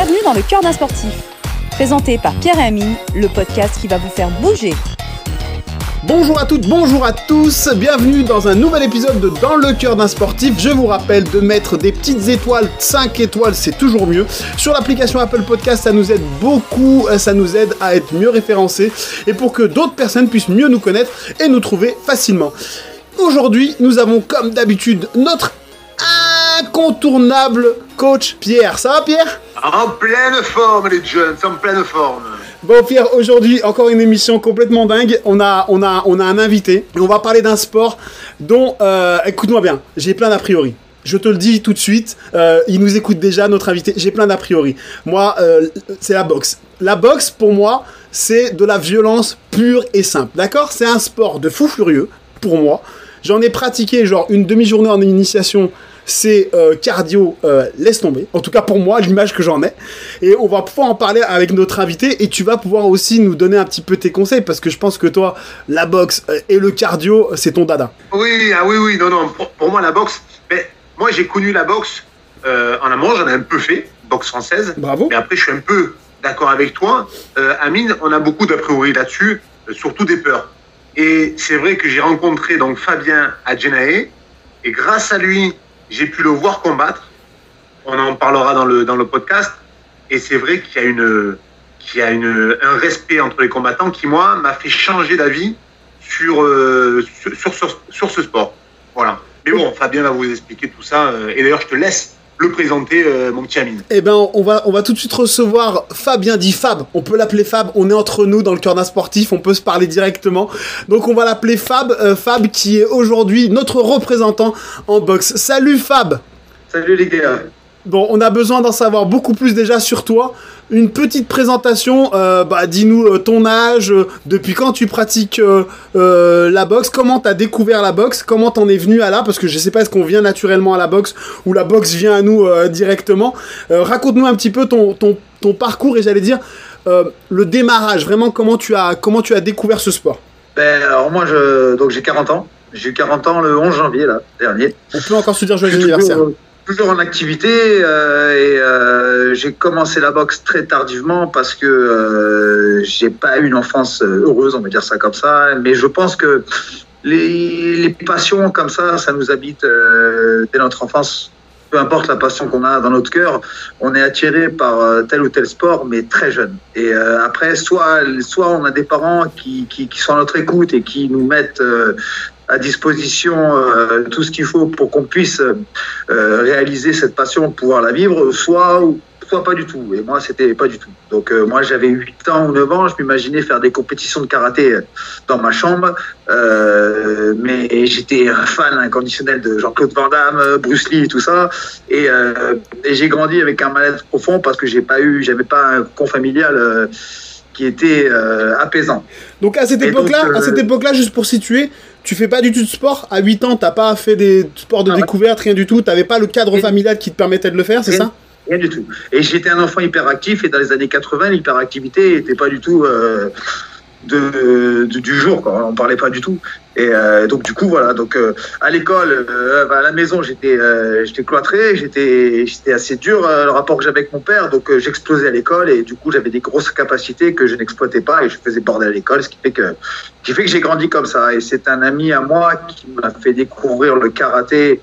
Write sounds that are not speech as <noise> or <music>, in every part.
Bienvenue dans le cœur d'un sportif. Présenté par Pierre et Amine, le podcast qui va vous faire bouger. Bonjour à toutes, bonjour à tous, bienvenue dans un nouvel épisode de Dans le cœur d'un sportif. Je vous rappelle de mettre des petites étoiles, 5 étoiles, c'est toujours mieux. Sur l'application Apple Podcast, ça nous aide beaucoup, ça nous aide à être mieux référencés et pour que d'autres personnes puissent mieux nous connaître et nous trouver facilement. Aujourd'hui, nous avons comme d'habitude notre incontournable coach Pierre. Ça va Pierre? En pleine forme les jeunes, en pleine forme. Bon Pierre, aujourd'hui encore une émission complètement dingue. On a, on a, on a un invité et on va parler d'un sport dont, euh, écoute-moi bien, j'ai plein d'a priori. Je te le dis tout de suite, euh, il nous écoute déjà, notre invité. J'ai plein d'a priori. Moi, euh, c'est la boxe. La boxe, pour moi, c'est de la violence pure et simple. D'accord? C'est un sport de fou furieux, pour moi. J'en ai pratiqué genre une demi-journée en initiation c'est euh, cardio, euh, laisse tomber. En tout cas pour moi, l'image que j'en ai. Et on va pouvoir en parler avec notre invité et tu vas pouvoir aussi nous donner un petit peu tes conseils parce que je pense que toi, la boxe euh, et le cardio, c'est ton dada. Oui, ah oui, oui, non, non. Pour, moi, la boxe, mais moi j'ai connu la boxe en amont, j'en ai un peu fait, boxe française. Bravo. Mais après, je suis un peu d'accord avec toi. Amine, on a beaucoup d'a priori là-dessus, surtout des peurs. Et c'est vrai que j'ai rencontré donc Fabien à et grâce à lui, j'ai pu le voir combattre. On en parlera dans le, dans le podcast. Et c'est vrai qu'il y a, une, qu'il y a une, un respect entre les combattants qui, moi, m'a fait changer d'avis sur, euh, sur, sur, sur, ce sport. Voilà. Mais bon, Fabien va vous expliquer tout ça. Euh, et d'ailleurs, je te laisse le présenter, euh, mon petit Amine. Eh ben, on va, on va tout de suite recevoir Fabien dit Fab. On peut l'appeler Fab. On est entre nous dans le cœur d'un sportif. On peut se parler directement. Donc, on va l'appeler Fab. Euh, Fab qui est aujourd'hui notre représentant en boxe. Salut Fab. Salut les gars. Bon, on a besoin d'en savoir beaucoup plus déjà sur toi. Une petite présentation, euh, bah, dis-nous euh, ton âge, euh, depuis quand tu pratiques la boxe, comment tu as découvert la boxe, comment t'en es venu à là, parce que je sais pas est-ce qu'on vient naturellement à la boxe ou la boxe vient à nous directement. Raconte-nous un petit peu ton, ton, ton parcours et j'allais dire le démarrage, vraiment comment tu as, comment tu as découvert ce sport? Ben, alors moi, je, donc j'ai 40 ans. J'ai eu 40 ans le 11 janvier, là, dernier. On peut encore se dire joyeux anniversaire toujours en activité euh, et euh, j'ai commencé la boxe très tardivement parce que euh, j'ai pas eu une enfance heureuse, on va dire ça comme ça. Mais je pense que les, les passions comme ça, ça nous habite dès notre enfance. Peu importe la passion qu'on a dans notre cœur, on est attiré par tel ou tel sport, mais très jeune. Et après, soit, soit on a des parents qui, qui, qui, sont à notre écoute et qui nous mettent à disposition euh, tout ce qu'il faut pour qu'on puisse euh, réaliser cette passion, pouvoir la vivre, soit soit pas du tout. Et moi, c'était pas du tout. Donc, euh, moi, j'avais 8 ans ou 9 ans, je m'imaginais faire des compétitions de karaté dans ma chambre. Euh, mais j'étais un fan inconditionnel de Jean-Claude Van Damme, Bruce Lee, tout ça. Et, euh, et j'ai grandi avec un mal-être profond parce que j'ai pas eu, j'avais pas un con familial qui était apaisant. Donc, à cette époque-là, à cette époque-là, juste pour situer, tu fais pas du tout de sport. À 8 ans, t'as pas fait des sports de ah découverte, rien du tout. T'avais pas le cadre familial qui te permettait de le faire, c'est ça? Rien du tout. Et j'étais un enfant hyperactif et dans les années 80, l'hyperactivité était pas du tout euh, de, du jour. On parlait pas du tout. Et euh, donc du coup voilà. Donc euh, à l'école, à la maison, j'étais j'étais cloîtré, j'étais j'étais assez dur le rapport que j'avais avec mon père. Donc j'explosais à l'école et du coup j'avais des grosses capacités que je n'exploitais pas et je faisais bordel à l'école, ce qui fait que qui fait que j'ai grandi comme ça. Et c'est un ami à moi qui m'a fait découvrir le karaté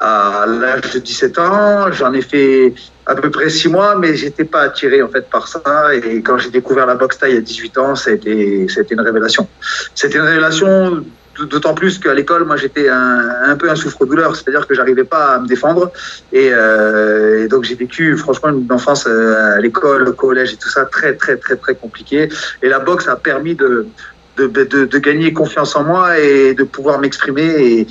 à l'âge de 17 ans. J'en ai fait à peu près six mois, mais j'étais pas attiré en fait par ça. Et quand j'ai découvert la boxe taille à 18 ans, ça a été, une révélation. C'était une révélation D'autant plus qu'à l'école, moi, j'étais un, peu un souffre-douleur, c'est-à-dire que j'arrivais pas à me défendre. Et, euh, donc, j'ai vécu, franchement, une enfance euh, à l'école, au collège et tout ça, très, très, très, très compliqué. Et la boxe a permis de, de gagner confiance en moi et de pouvoir m'exprimer. Et,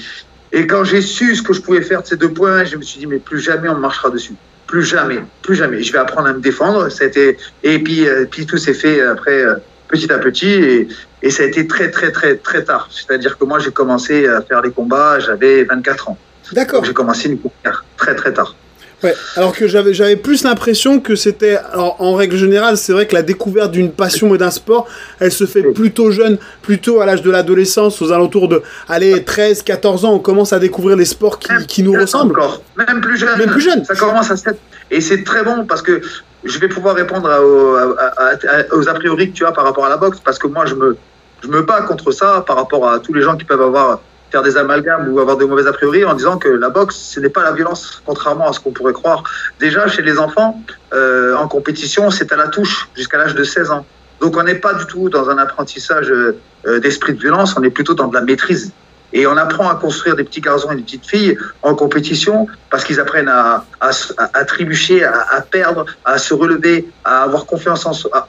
et quand j'ai su ce que je pouvais faire de ces deux points, je me suis dit, mais plus jamais on marchera dessus. Plus jamais, plus jamais. Je vais apprendre à me défendre. Ça a été... Et puis, euh, puis tout s'est fait après euh, petit à petit. Et, et ça a été très, très, très, très tard. C'est-à-dire que moi, j'ai commencé à faire les combats, j'avais 24 ans. D'accord. J'ai commencé une carrière très, très tard. Ouais, alors que j'avais, j'avais plus l'impression que c'était, en règle générale, c'est vrai que la découverte d'une passion et d'un sport, elle se fait plutôt jeune, plutôt à l'âge de l'adolescence, aux alentours de, allez, 13, 14 ans, on commence à découvrir les sports qui, qui nous ressemblent. Encore. Même plus jeune. Même plus jeune. Ça commence à 7. Et c'est très bon parce que je vais pouvoir répondre à- aux, à- à- aux a priori que tu as par rapport à la boxe, parce que moi, je me, je me bats contre ça par rapport à tous les gens qui peuvent avoir faire des amalgames ou avoir de mauvais a priori en disant que la boxe, ce n'est pas la violence, contrairement à ce qu'on pourrait croire. Déjà, chez les enfants, euh, en compétition, c'est à la touche jusqu'à l'âge de 16 ans. Donc, on n'est pas du tout dans un apprentissage euh, d'esprit de violence, on est plutôt dans de la maîtrise. Et on apprend à construire des petits garçons et des petites filles en compétition parce qu'ils apprennent à, à, à- à trébucher, à, perdre, à se relever, à avoir confiance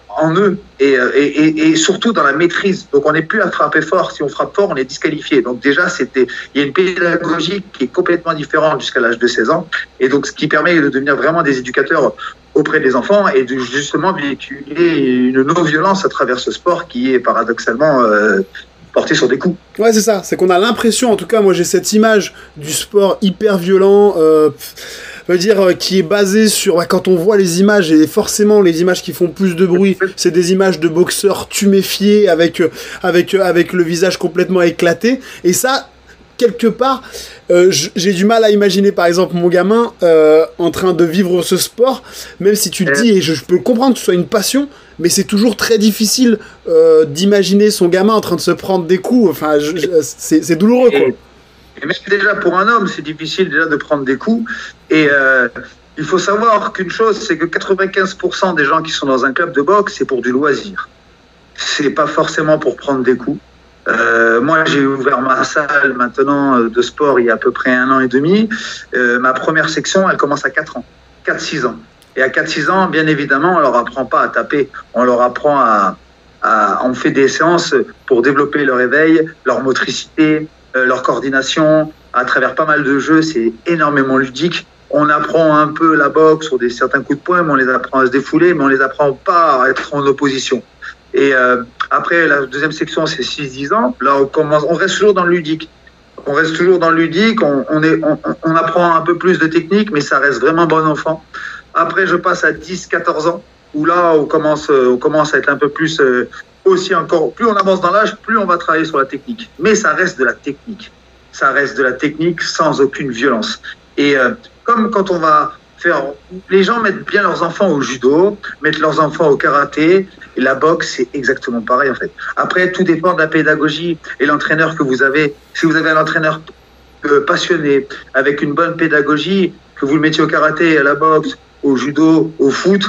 en, eux et, euh, et, et, et surtout dans la maîtrise. Donc on n'est plus à frapper fort. Si on frappe fort, on est disqualifié. Donc déjà, c'était, il y a une pédagogie qui est complètement différente jusqu'à l'âge de 16 ans. Et donc ce qui permet de devenir vraiment des éducateurs auprès des enfants et de justement véhiculer une non-violence à travers ce sport qui est paradoxalement euh, porté sur des coups. Ouais, c'est ça. C'est qu'on a l'impression, en tout cas, moi j'ai cette image du sport hyper violent, euh, dire, euh, qui est basé sur. quand on voit les images, et forcément les images qui font plus de bruit, c'est des images de boxeurs tuméfiés avec, euh, avec, avec le visage complètement éclaté. Et ça, quelque part, euh, j'ai du mal à imaginer par exemple mon gamin euh, en train de vivre ce sport, même si tu le dis, et je, je peux comprendre que ce soit une passion, mais c'est toujours très difficile euh, d'imaginer son gamin en train de se prendre des coups. Enfin, c'est douloureux quoi. Et, et même déjà pour un homme, c'est difficile déjà de prendre des coups. Et euh, il faut savoir qu'une chose, c'est que 95% des gens qui sont dans un club de boxe, c'est pour du loisir. C'est pas forcément pour prendre des coups. Euh, moi, j'ai ouvert ma salle maintenant de sport il y a à peu près un an et demi. Ma première section, elle commence à 4 ans, 4-6 ans. Et à 4-6 ans, bien évidemment, on leur apprend pas à taper, on leur apprend à, on fait des séances pour développer leur éveil, leur motricité, euh, leur coordination, à travers pas mal de jeux, c'est énormément ludique. On apprend un peu la boxe sur des certains coups de poing, mais on les apprend à se défouler, mais on les apprend pas à être en opposition. Et euh, après, la deuxième section, c'est 6-10 ans. Là, on, commence, on reste toujours dans le ludique. On reste toujours dans le ludique, on, on apprend un peu plus de technique, mais ça reste vraiment bon enfant. Après, je passe à 10-14 ans, où là, on commence, euh, on commence à être un peu plus euh, aussi encore. Plus on avance dans l'âge, plus on va travailler sur la technique. Mais ça reste de la technique. Ça reste de la technique sans aucune violence. Et euh, comme quand on va faire, les gens mettent bien leurs enfants au judo, mettent leurs enfants au karaté, et la boxe, c'est exactement pareil en fait. Après, tout dépend de la pédagogie et l'entraîneur que vous avez. Si vous avez un entraîneur euh, passionné, avec une bonne pédagogie, que vous le mettiez au karaté, à la boxe, au judo, au foot,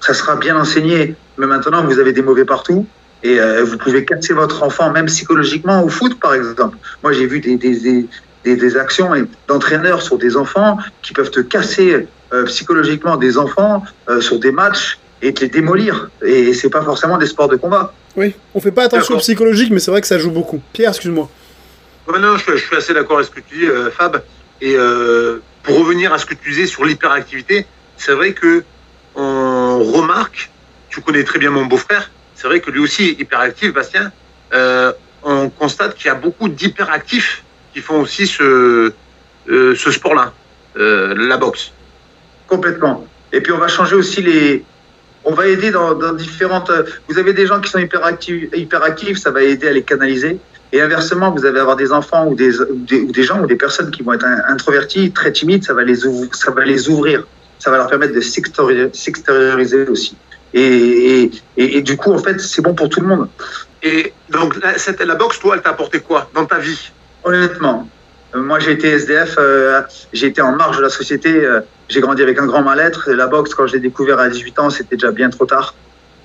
ça sera bien enseigné. Mais maintenant, vous avez des mauvais partout. Et euh, vous pouvez casser votre enfant, même psychologiquement, au foot, par exemple. Moi, j'ai vu des, des, des, des, actions et- d'entraîneurs sur des enfants qui peuvent te casser euh, psychologiquement des enfants euh, sur des matchs et te les démolir. Et c'est pas forcément des sports de combat. Oui, on fait pas attention au psychologique, mais c'est vrai que ça joue beaucoup. Pierre, excuse-moi. Ouais, non, je, je suis assez d'accord avec ce que tu dis, euh, Fab. Et euh, pour revenir à ce que tu disais sur l'hyperactivité, c'est vrai que on remarque, tu connais très bien mon beau-frère, c'est vrai que lui aussi est hyperactif, Bastien. Euh, on constate qu'il y a beaucoup d'hyperactifs qui font aussi ce, euh, ce sport-là, euh, la boxe. Complètement. Et puis on va changer aussi les. On va aider dans, différentes. Vous avez des gens qui sont hyperactifs, hyperactifs, ça va aider à les canaliser. Et inversement, vous allez avoir des enfants ou des, des, gens ou des personnes qui vont être introvertis, très timides, ça va les, ça va les ouvrir. Ça va leur permettre de s'extérior- s'extérioriser aussi. Et, et, et, et du coup, en fait, c'est bon pour tout le monde. Et donc, la, cette, la boxe, toi, elle t'a apporté quoi dans ta vie? Honnêtement, euh, moi j'ai été SDF, euh, j'ai été en marge de la société, euh, j'ai grandi avec un grand mal-être. La boxe, quand je l'ai découvert à 18 ans, c'était déjà bien trop tard.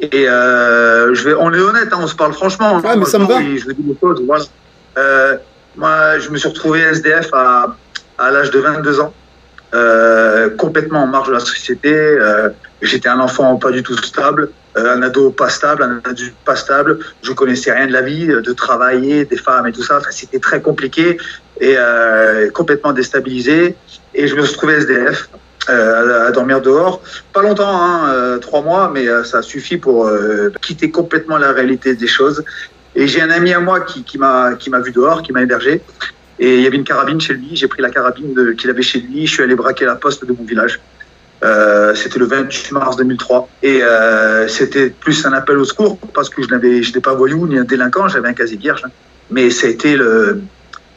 Et euh, je vais, on est honnête, hein, on se parle franchement. Ouais, mais ça me va. Oui, Je vous dis des choses, voilà. Euh, moi, je me suis retrouvé SDF à, à l'âge de 22 ans, euh, complètement en marge de la société. Euh, J'étais un enfant pas du tout stable, euh, un ado pas stable, un adulte pas stable. Je connaissais rien de la vie, de travailler, des femmes et tout ça. C'était très compliqué et complètement déstabilisé. Et je me suis retrouvé SDF. À dormir dehors, pas longtemps, hein, trois mois, mais euh, ça suffit pour quitter complètement la réalité des choses. Et j'ai un ami à moi qui m'a vu dehors, qui m'a hébergé. Et il y avait une carabine chez lui. J'ai pris la carabine qu'il avait chez lui. Je suis allé braquer la poste de mon village. Euh, c'était le 28 mars 2003 et euh, c'était plus un appel au secours parce que je n'étais pas voyou ni un délinquant, j'avais un casier vierge. Mais ça a été le,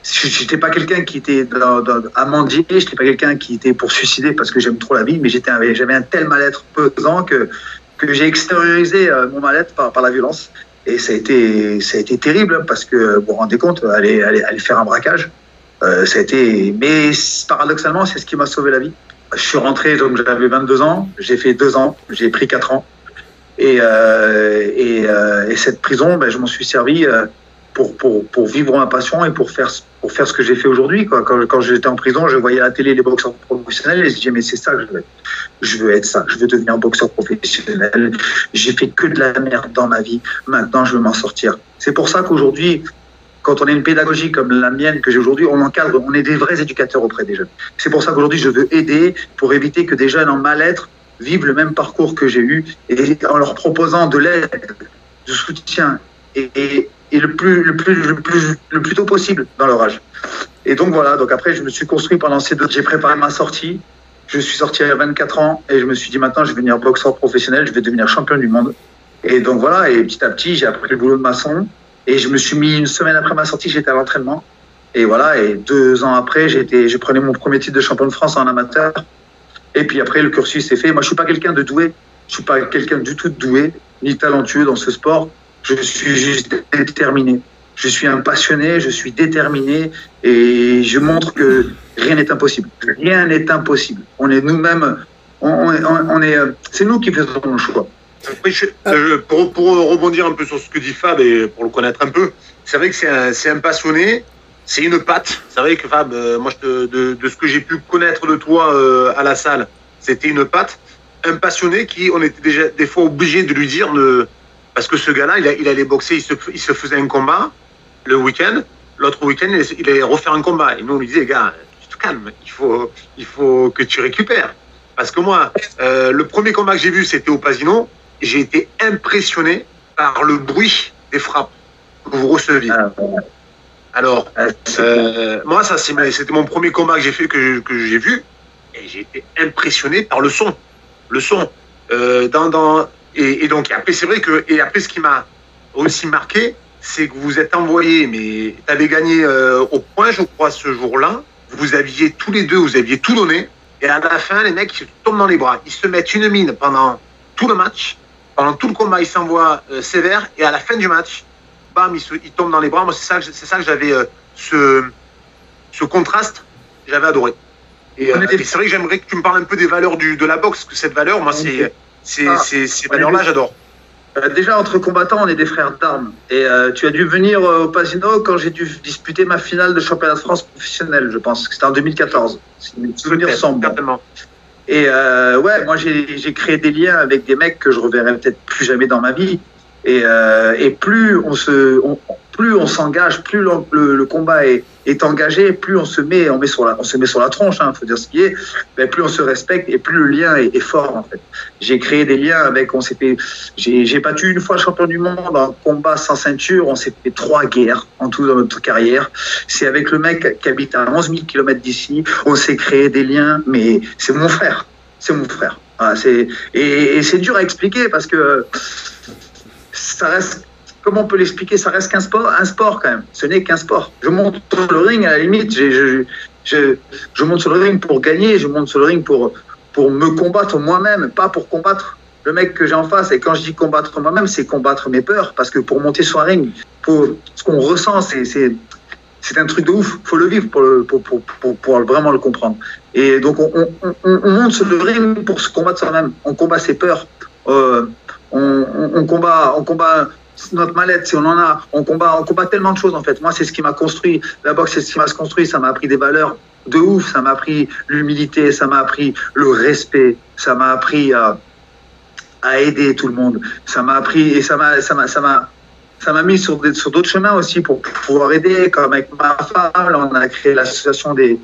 j'étais pas quelqu'un qui était dans, dans, à mendier, pas quelqu'un qui était pour suicider parce que j'aime trop la vie, mais j'avais un tel mal-être pesant que, que j'ai extériorisé euh, mon mal-être par la violence. Et ça a été, ça a été terrible parce que, vous vous rendez compte, aller, aller, faire un braquage, euh, ça a été, mais paradoxalement, c'est ce qui m'a sauvé la vie. Je suis rentré, donc j'avais 22 ans, j'ai fait deux ans, j'ai pris quatre ans. Et, euh, euh, et, cette prison, ben, je m'en suis servi pour, pour, vivre ma passion et pour faire, pour faire ce que j'ai fait aujourd'hui. Quand, quand j'étais en prison, je voyais à la télé les boxeurs professionnels et je disais, mais c'est ça que je veux être. Je veux être ça. Je veux devenir boxeur professionnel. J'ai fait que de la merde dans ma vie. Maintenant, je veux m'en sortir. C'est pour ça qu'aujourd'hui, quand on a une pédagogie comme la mienne que j'ai aujourd'hui, on encadre, on est des vrais éducateurs auprès des jeunes. C'est pour ça qu'aujourd'hui, je veux aider pour éviter que des jeunes en mal-être vivent le même parcours que j'ai eu et en leur proposant de l'aide, du soutien et, et, le, plus, le, plus, le, plus, le plus tôt possible dans leur âge. Et donc voilà, donc après je me suis construit pendant ces deux, j'ai préparé ma sortie. Je suis sorti à 24 ans et je me suis dit maintenant je vais devenir boxeur professionnel, je vais devenir champion du monde. Et donc voilà, et petit à petit j'ai appris le boulot de maçon et je me suis mis une semaine après ma sortie, j'étais à l'entraînement. Et voilà, et deux ans après, j'étais, je prenais mon premier titre de champion de France en amateur. Et puis après, le cursus est fait. Moi, je suis pas quelqu'un de doué. Je suis pas quelqu'un du tout de doué, ni talentueux dans ce sport. Je suis juste déterminé. Je suis un passionné, je suis déterminé et je montre que rien n'est impossible. Rien n'est impossible. On est nous-mêmes, on, est, c'est nous qui faisons le choix. Euh, pour, pour, rebondir un peu sur ce que dit Fab et pour le connaître un peu, c'est vrai que c'est un, un, passionné, c'est une patte. C'est vrai que Fab, euh, moi, de, de, ce que j'ai pu connaître de toi euh, à la salle, c'était une patte. Un passionné qui, on était déjà des fois obligé de lui dire, ne, parce que ce gars-là, il, il, allait boxer, il se, il se, faisait un combat le week-end, l'autre week-end, il allait refaire un combat. Et nous, on lui disait, gars, tu te calmes, il faut, il faut que tu récupères. Parce que moi, euh, le premier combat que j'ai vu, c'était au Pasino j'ai été impressionné par le bruit des frappes que vous receviez. Ah, Alors, ah, euh, moi, ça, c'était mon premier combat que j'ai fait, que, que j'ai vu, et j'ai été impressionné par le son. Le son. Euh, dans, dans, et, et, donc, après, c'est vrai que, et après, ce qui m'a aussi marqué, c'est que vous êtes envoyé, mais tu avais gagné euh, au point, je crois, ce jour-là. Vous aviez tous les deux, vous aviez tout donné. Et à la fin, les mecs, ils tombent dans les bras. Ils se mettent une mine pendant tout le match pendant tout le combat, il s'envoie euh, sévère et à la fin du match, bam, il, se, il tombe dans les bras. Moi, c'est ça, c'est ça que j'avais euh, ce, ce contraste, j'avais adoré. Et, euh, et c'est vrai que j'aimerais que tu me parles un peu des valeurs du, de la boxe, que cette valeur, moi, c'est, ah, ces valeurs-là, j'adore. Déjà, entre combattants, on est des frères d'armes. Et euh, tu as dû venir au Pasino quand j'ai dû disputer ma finale de championnat de France professionnel, je pense. C'était en 2014. Si mes souvenirs sont bons. Et euh, ouais, moi j'ai créé des liens avec des mecs que je reverrai peut-être plus jamais dans ma vie. Et, euh, et plus on se, on, plus on s'engage, plus le, combat est, engagé, plus on se met, on sur la, se met sur la tronche, hein, faut dire ce qui est. Plus on se respecte et plus le lien est, fort en fait. J'ai créé des liens avec, on s'est fait, j'ai battu une fois champion du monde en combat sans ceinture, on s'est fait trois guerres en tout dans notre carrière. C'est avec le mec qui habite à 11 000 km d'ici, on s'est créé des liens, mais c'est mon frère, c'est mon frère. Voilà, et, et c'est dur à expliquer parce que ça reste comment on peut l'expliquer? Ça reste qu'un sport, un sport quand même. Ce n'est qu'un sport. Je monte sur le ring à la limite. Je, je, je, monte sur le ring pour gagner. Je monte sur le ring pour pour me combattre moi-même, pas pour combattre le mec que j'ai en face. Et quand je dis combattre moi-même, c'est combattre mes peurs, parce que pour monter sur un ring, pour ce qu'on ressent, c'est c'est un truc de ouf. Faut le vivre pour, pour, pour, pour, vraiment le comprendre. Et donc on, on, on, on monte sur le ring pour se combattre soi-même. On combat ses peurs. Euh, on, combat, on combat notre mallette, si on en a, on combat, on combat tellement de choses en fait. Moi, c'est ce qui m'a construit. La boxe, c'est ce qui m'a construit. Ça m'a appris des valeurs de ouf. Ça m'a appris l'humilité. Ça m'a appris le respect. Ça m'a appris à, à, aider tout le monde. Ça m'a appris et ça m'a, ça m'a, ça m'a, ça m'a mis sur, d'autres chemins aussi pour, pouvoir aider. Comme avec ma femme, on a créé l'association des,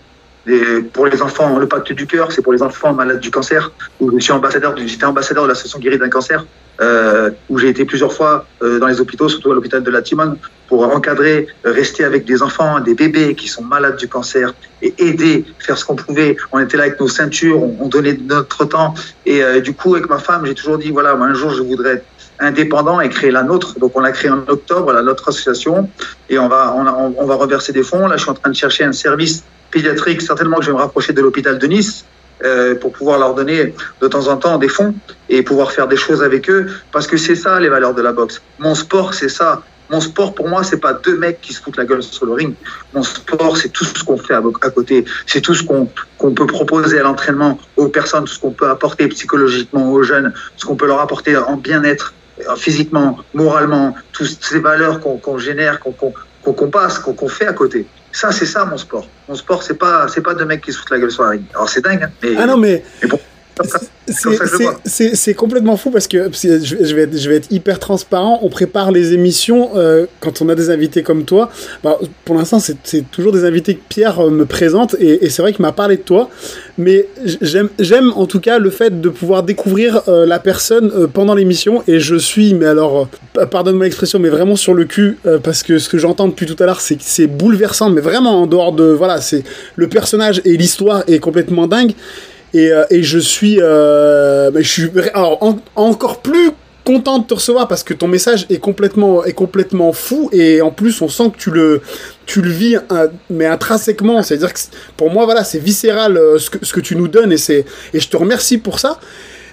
pour les enfants, le pacte du cœur, c'est pour les enfants malades du cancer. Je suis ambassadeur, j'étais ambassadeur de l'association guérie d'un cancer euh, où j'ai été plusieurs fois euh, dans les hôpitaux, surtout à l'hôpital de la Timone, pour encadrer, rester avec des enfants, des bébés qui sont malades du cancer et aider, faire ce qu'on pouvait. On était là avec nos ceintures, on, on donnait notre temps. Et euh, du coup, avec ma femme, j'ai toujours dit, voilà, moi, un jour, je voudrais indépendant et créer la nôtre. Donc, on l'a créé en octobre, la notre association, et on va, on, on va reverser des fonds. Là, je suis en train de chercher un service pédiatrique. Certainement que je vais me rapprocher de l'hôpital de Nice. Euh, pour pouvoir leur donner de temps en temps des fonds et pouvoir faire des choses avec eux parce que c'est ça les valeurs de la boxe. Mon sport, c'est ça. Mon sport, pour moi, c'est pas deux mecs qui se foutent la gueule sur le ring. Mon sport, c'est tout ce qu'on fait à, côté. C'est tout ce qu'on peut proposer à l'entraînement aux personnes, tout ce qu'on peut apporter psychologiquement aux jeunes, ce qu'on peut leur apporter en bien-être, euh, physiquement, moralement, toutes ces valeurs qu'on qu'on génère, qu'on qu'on passe, qu'on fait à côté. Ça, c'est ça mon sport. Mon sport, c'est pas, c'est pas deux mecs qui se foutent la gueule sur la ring. Alors c'est dingue. Hein, mais, ah non, mais. mais bon. C'est complètement fou parce que je vais, être, je vais être hyper transparent. On prépare les émissions euh, quand on a des invités comme toi. Bah, pour l'instant, c'est toujours des invités que Pierre euh, me présente et, c'est vrai qu'il m'a parlé de toi. Mais j'aime en tout cas le fait de pouvoir découvrir euh, la personne pendant l'émission et je suis, mais alors, pardonne-moi l'expression, mais vraiment sur le cul parce que ce que j'entends depuis tout à l'heure, c'est c'est bouleversant, mais vraiment en dehors de. Voilà, c'est le personnage et l'histoire est complètement dingue. Et, euh, et je suis, euh, je suis encore plus content de te recevoir parce que ton message est complètement, est complètement fou et en plus on sent que tu le, tu le vis euh, mais intrinsèquement. C'est-à-dire que pour moi, voilà, c'est viscéral ce, que, ce que tu nous donnes et, c'est, et je te remercie pour ça.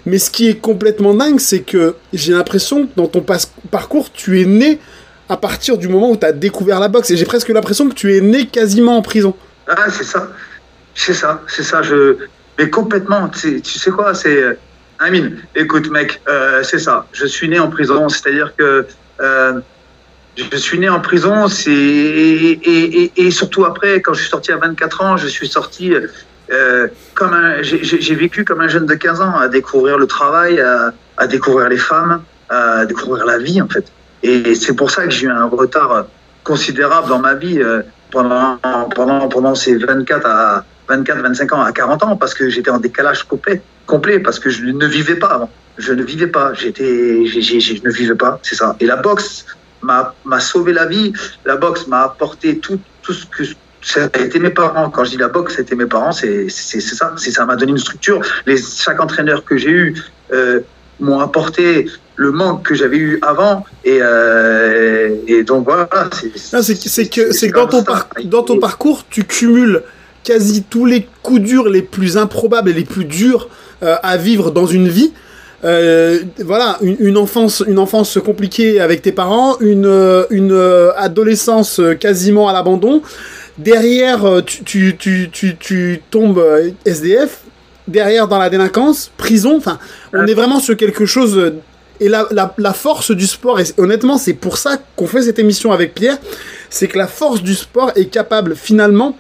Mais ce qui est complètement dingue, c'est que j'ai l'impression que dans ton parcours, tu es né à partir du moment où tu as découvert la boxe. Et j'ai presque l'impression que tu es né quasiment en prison. Ah, c'est ça. C'est ça. C'est ça. Je, mais complètement, tu sais quoi, c'est. Euh, Amine, écoute, mec, euh, c'est ça. Je suis né en prison, c'est-à-dire que euh, je suis né en prison, c'est et, surtout après, quand je suis sorti à 24 ans, je suis sorti comme un, j'ai vécu comme un jeune de 15 ans à découvrir le travail, à, à découvrir les femmes, à découvrir la vie en fait. Et c'est pour ça que j'ai eu un retard considérable dans ma vie pendant pendant pendant ces 24 à 24, 25 ans à 40 ans parce que j'étais en décalage complet, complet parce que je ne vivais pas avant. Je ne vivais pas. J'étais, je ne vivais pas. C'est ça. Et la boxe m'a, sauvé la vie. La boxe m'a apporté tout, tout ce que ça a été mes parents. Quand je dis la boxe, c'était mes parents. C'est, c'est, ça. C'est ça m'a donné une structure. Les chaque entraîneur que j'ai eu euh, m'ont apporté le manque que j'avais eu avant et, euh, et donc voilà c'est, que c'est que dans ton, dans ton parcours tu cumules quasi tous les coups durs les plus improbables et les plus durs euh, à vivre dans une vie. Euh, voilà, une, enfance, une enfance compliquée avec tes parents, une, euh, une adolescence quasiment à l'abandon. Derrière, tu, tu, tu, tu, tombes SDF. Derrière, dans la délinquance, prison. Enfin, on est vraiment sur quelque chose. Et la, la, force du sport, honnêtement, c'est pour ça qu'on fait cette émission avec Pierre, c'est que la force du sport est capable finalement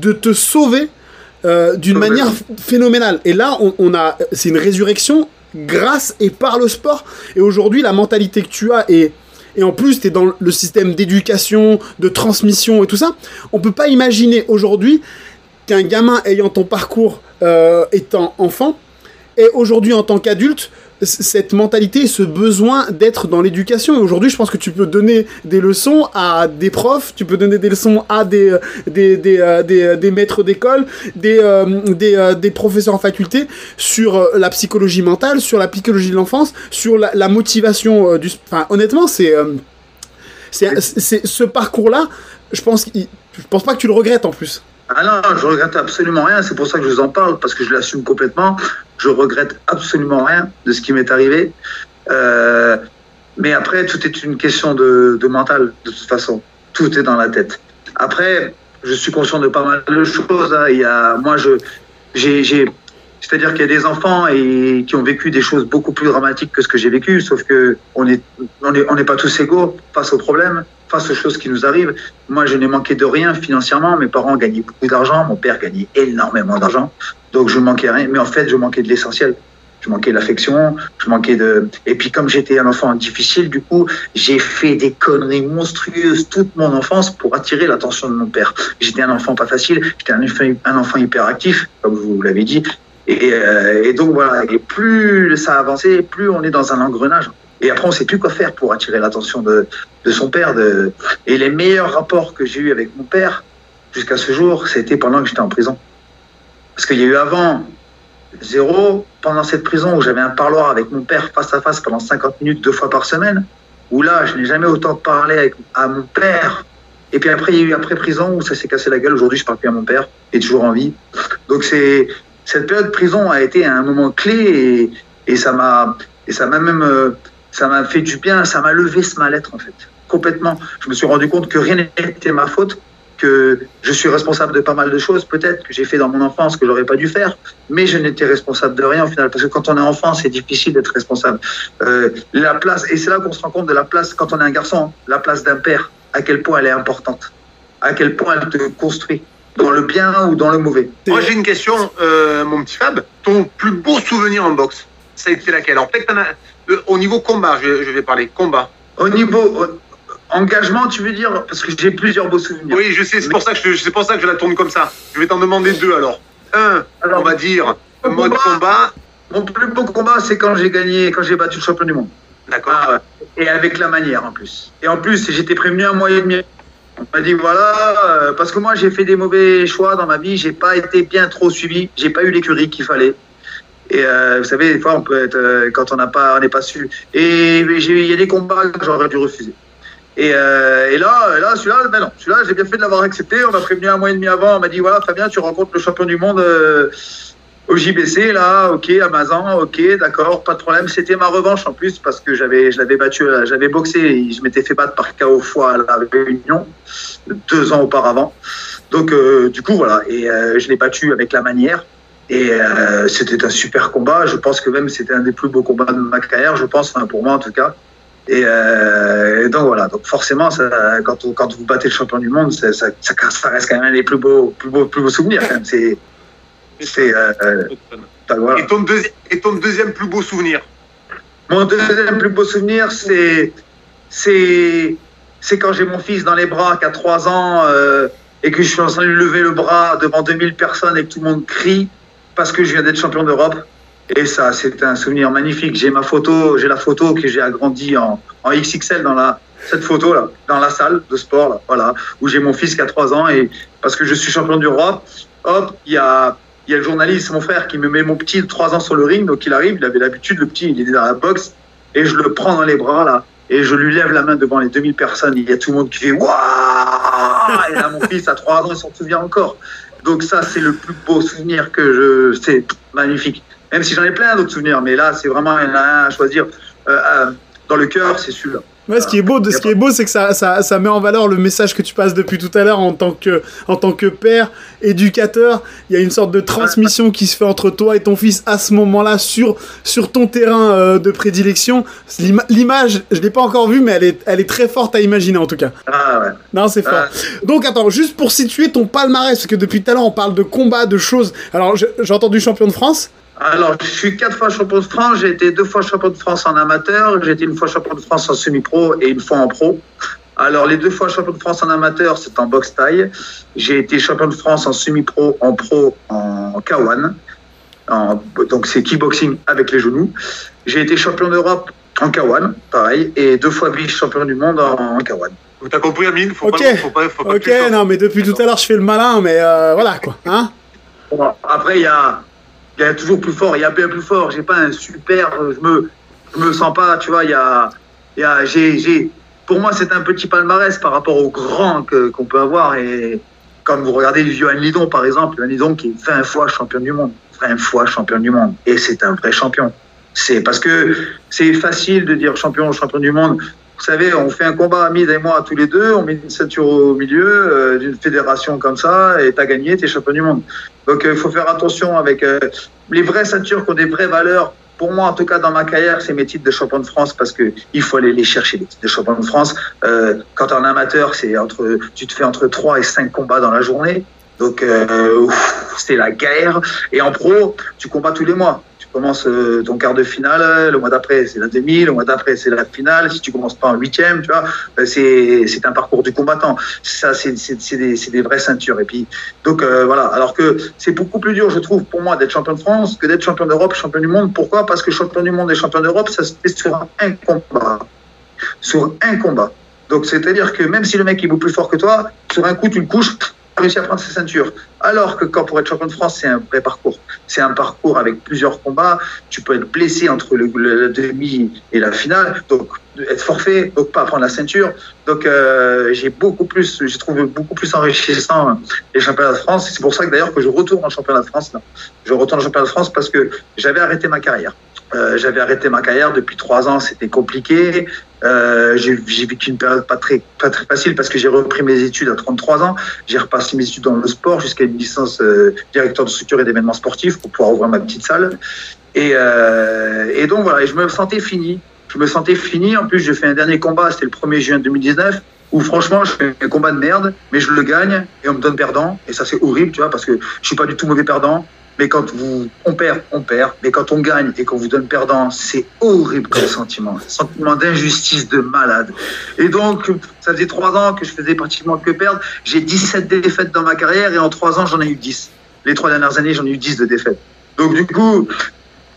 de te sauver euh, d'une manière phénoménale. Et là, on, a, c'est une résurrection grâce et par le sport. Et aujourd'hui, la mentalité que tu as et et en plus, tu es dans le système d'éducation, de transmission et tout ça. On peut pas imaginer aujourd'hui qu'un gamin ayant ton parcours euh, étant enfant et aujourd'hui en tant qu'adulte cette mentalité, ce besoin d'être dans l'éducation. Et aujourd'hui, je pense que tu peux donner des leçons à des profs, tu peux donner des leçons à des, euh, des, des, euh, euh, des, maîtres d'école, des, des, des, professeurs en faculté sur la psychologie mentale, sur la psychologie de l'enfance, sur la, motivation du... Enfin, honnêtement, c'est... c'est ce parcours-là, je pense, je pense pas que tu le regrettes en plus. Ah non, je regrette absolument rien. C'est pour ça que je vous en parle, parce que je l'assume complètement. Je regrette absolument rien de ce qui m'est arrivé. Euh, mais après, tout est une question de, mental, de toute façon. Tout est dans la tête. Après, je suis conscient de pas mal de choses. Hein. Il y a, moi, je, j'ai, c'est-à-dire qu'il y a des enfants et qui ont vécu des choses beaucoup plus dramatiques que ce que j'ai vécu, sauf que on est, on n'est on est pas tous égaux face aux problèmes face aux choses qui nous arrivent. Moi, je n'ai manqué de rien financièrement. Mes parents gagnaient beaucoup d'argent. Mon père gagnait énormément d'argent. Donc, je manquais rien. Mais en fait, je manquais de l'essentiel. Je manquais de l'affection. Je manquais de. Et puis, comme j'étais un enfant difficile, du coup, j'ai fait des conneries monstrueuses toute mon enfance pour attirer l'attention de mon père. J'étais un enfant pas facile. J'étais un, enfant hyperactif, comme vous l'avez dit. Et, euh, et, donc voilà, et plus ça a avancé, plus on est dans un engrenage. Et après, on ne sait plus quoi faire pour attirer l'attention de, de, son père. Et les meilleurs rapports que j'ai eus avec mon père, jusqu'à ce jour, c'était pendant que j'étais en prison. Parce qu'il y a eu avant zéro. Pendant cette prison où j'avais un parloir avec mon père face à face pendant 50 minutes deux fois par semaine, où là, je n'ai jamais autant parlé à mon père. Et puis après, il y a eu après prison où ça s'est cassé la gueule. Aujourd'hui, je parle plus à mon père, il est toujours en vie. Donc c'est cette période de prison a été un moment clé et, et ça m'a et ça m'a même euh, ça m'a fait du bien, ça m'a levé ce mal-être en fait complètement. Je me suis rendu compte que rien n'était ma faute, que je suis responsable de pas mal de choses peut-être que j'ai fait dans mon enfance que j'aurais pas dû faire, mais je n'étais responsable de rien au final parce que quand on est enfant c'est difficile d'être responsable. Euh, la place et c'est là qu'on se rend compte de la place quand on est un garçon, la place d'un père, à quel point elle est importante, à quel point elle te construit dans le bien ou dans le mauvais. Moi, j'ai une question, euh, mon petit Fab. Ton plus beau souvenir en boxe, ça a été laquelle? En fait, au niveau combat, je, je, vais parler combat. Au niveau au, engagement, tu veux dire Parce que j'ai plusieurs beaux souvenirs. Oui, je sais, c'est pour, ça que je, c'est pour ça que je la tourne comme ça. Je vais t'en demander deux alors. Un, alors, on va dire, mode combat, combat. Mon plus beau combat, c'est quand j'ai gagné, quand j'ai battu le champion du monde. D'accord. Ah, et avec la manière en plus. Et en plus, j'étais prévenu un mois et demi on m'a dit voilà, euh, parce que moi j'ai fait des mauvais choix dans ma vie, j'ai pas été bien trop suivi, j'ai pas eu l'écurie qu'il fallait. Et euh, vous savez, des fois on peut être euh, quand on n'a pas, on n'est pas su. Et il y a des combats que j'aurais dû refuser. Et, euh, et là, là celui-là, ben non, celui-là j'ai bien fait de l'avoir accepté. On m'a prévenu un mois et demi avant, on m'a dit voilà Fabien, tu rencontres le champion du monde euh, au JBC là, ok, Amazon, ok, d'accord, pas de problème. C'était ma revanche en plus parce que j'avais, je l'avais battu, euh, j'avais boxé, et je m'étais fait battre par KO foie à la Réunion deux ans auparavant. Donc euh, du coup voilà, et je l'ai battu avec la manière. Et euh, c'était un super combat. Je pense que même c'était un des plus beaux combats de ma carrière. Je pense, enfin, pour moi en tout cas. Et, euh, et donc voilà. Donc forcément, ça, quand, quand vous battez le champion du monde, ça, ça, ça, reste quand même un des plus beaux, plus beaux, plus beaux souvenirs. C'est c'est euh, voilà. et, ton deuxi et ton deuxième plus beau souvenir? Mon deuxième plus beau souvenir, c'est c'est c'est quand j'ai mon fils dans les bras qui a 3 ans euh, et que je suis en train de lui lever le bras devant 2000 personnes et que tout le monde crie parce que je viens d'être champion d'Europe. Et ça, c'est un souvenir magnifique. J'ai ma photo, j'ai la photo que j'ai agrandie en, en XXL dans la cette photo là, dans la salle de sport là, voilà, où j'ai mon fils qui a 3 ans et parce que je suis champion d'Europe, hop, il y a y a le journaliste, mon frère, qui me met mon petit de 3 ans sur le ring. Donc il arrive, il avait l'habitude, le petit, il est dans la boxe. Et je le prends dans les bras, là. Et je lui lève la main devant les 2000 personnes. Il y a tout le monde qui fait Waouh Et là, mon fils, à 3 ans, il s'en souvient encore. Donc ça, c'est le plus beau souvenir que je. C'est magnifique. Même si j'en ai plein d'autres souvenirs. Mais là, c'est vraiment un à choisir. Euh, euh, dans le cœur, c'est celui-là. Ouais, ce qui est beau, ce qui est beau, c'est que ça, ça, ça, met en valeur le message que tu passes depuis tout à l'heure en tant que, en tant que père, éducateur. Il y a une sorte de transmission qui se fait entre toi et ton fils à ce moment-là sur, sur ton terrain euh, de prédilection. L'image, je l'ai pas encore vue, mais elle est, elle est très forte à imaginer en tout cas. Ah ouais. Non, c'est fort. Ah. Donc attends, juste pour situer ton palmarès, parce que depuis tout à l'heure on parle de combat, de choses. Alors j'ai entendu champion de France. Alors, je suis quatre fois champion de France. J'ai été deux fois champion de France en amateur. J'ai été une fois champion de France en semi-pro et une fois en pro. Alors, les deux fois champion de France en amateur, c'est en boxe taille. J'ai été champion de France en semi-pro, en pro, en K1. En, donc, c'est kickboxing avec les genoux. J'ai été champion d'Europe en K1, pareil. Et deux fois vice-champion du monde en, en K1. T'as compris, Amine? Faut Ok, pas, faut pas, faut pas ok, non, mais depuis tout à l'heure, je fais le malin, mais euh, voilà, quoi. Hein bon, après, il y a il y a toujours plus fort, il y a bien plus fort. J'ai pas un super, je me, je me sens pas, tu vois, il y a, il y a, j'ai, j'ai, pour moi, c'est un petit palmarès par rapport aux grands que, qu'on peut avoir. Et comme vous regardez vieux Lidon, par exemple, Lidon qui est 20 fois champion du monde, 20 fois champion du monde. Et c'est un vrai champion. C'est parce que c'est facile de dire champion, champion du monde. Vous savez, on fait un combat, Amid et moi, tous les deux, on met une ceinture au milieu euh, d'une fédération comme ça, et t'as gagné, t'es champion du monde. Donc, il euh, faut faire attention avec euh, les vraies ceintures qui ont des vraies valeurs. Pour moi, en tout cas, dans ma carrière, c'est mes titres de champion de France parce que il faut aller les chercher, les titres de champion de France. Euh, quand t'es en amateur, c'est entre, tu te fais entre 3 et 5 combats dans la journée. Donc, euh, c'est la guerre. Et en pro, tu combats tous les mois commences euh, ton quart de finale, le mois d'après c'est la demi, le mois d'après c'est la finale. Si tu commences pas en huitième, tu vois, euh, c'est un parcours du combattant. Ça c'est des des vraies ceintures. Et puis donc euh, voilà. Alors que c'est beaucoup plus dur, je trouve, pour moi d'être champion de France que d'être champion d'Europe, champion du monde. Pourquoi? Parce que champion du monde et champion d'Europe, ça se fait sur un combat, sur un combat. Donc c'est-à-dire que même si le mec est beaucoup plus fort que toi, sur un coup tu le couches, réussi à prendre sa ceinture. Alors que quand pour être champion de France, c'est un vrai parcours. C'est un parcours avec plusieurs combats. Tu peux être blessé entre le, la demi et la finale. Donc, être forfait, donc pas prendre la ceinture. Donc, euh, j'ai beaucoup plus, j'ai trouvé beaucoup plus enrichissant les championnats de France. C'est pour ça que d'ailleurs que je retourne en championnat de France. Je retourne en championnat de France parce que j'avais arrêté ma carrière. Euh, j'avais arrêté ma carrière depuis trois ans, c'était compliqué. Euh, j'ai vécu une période pas très, pas très facile parce que j'ai repris mes études à 33 ans. J'ai repassé mes études dans le sport jusqu'à une licence euh, directeur de structure et d'événements sportifs pour pouvoir ouvrir ma petite salle. Et, et donc voilà, et je me sentais fini. Je me sentais fini. En plus, j'ai fait un dernier combat, c'était le 1er juin 2019, où franchement, je fais un combat de merde, mais je le gagne et on me donne perdant. Et ça, c'est horrible, tu vois, parce que je suis pas du tout mauvais perdant. Mais quand vous, on perd, on perd. Mais quand on gagne et qu'on vous donne perdant, c'est horrible comme sentiment. Sentiment d'injustice de malade. Et donc, ça faisait trois ans que je faisais pratiquement que perdre. J'ai 17 défaites dans ma carrière et en trois ans, j'en ai eu 10. Les trois dernières années, j'en ai eu 10 de défaites. Donc, du coup,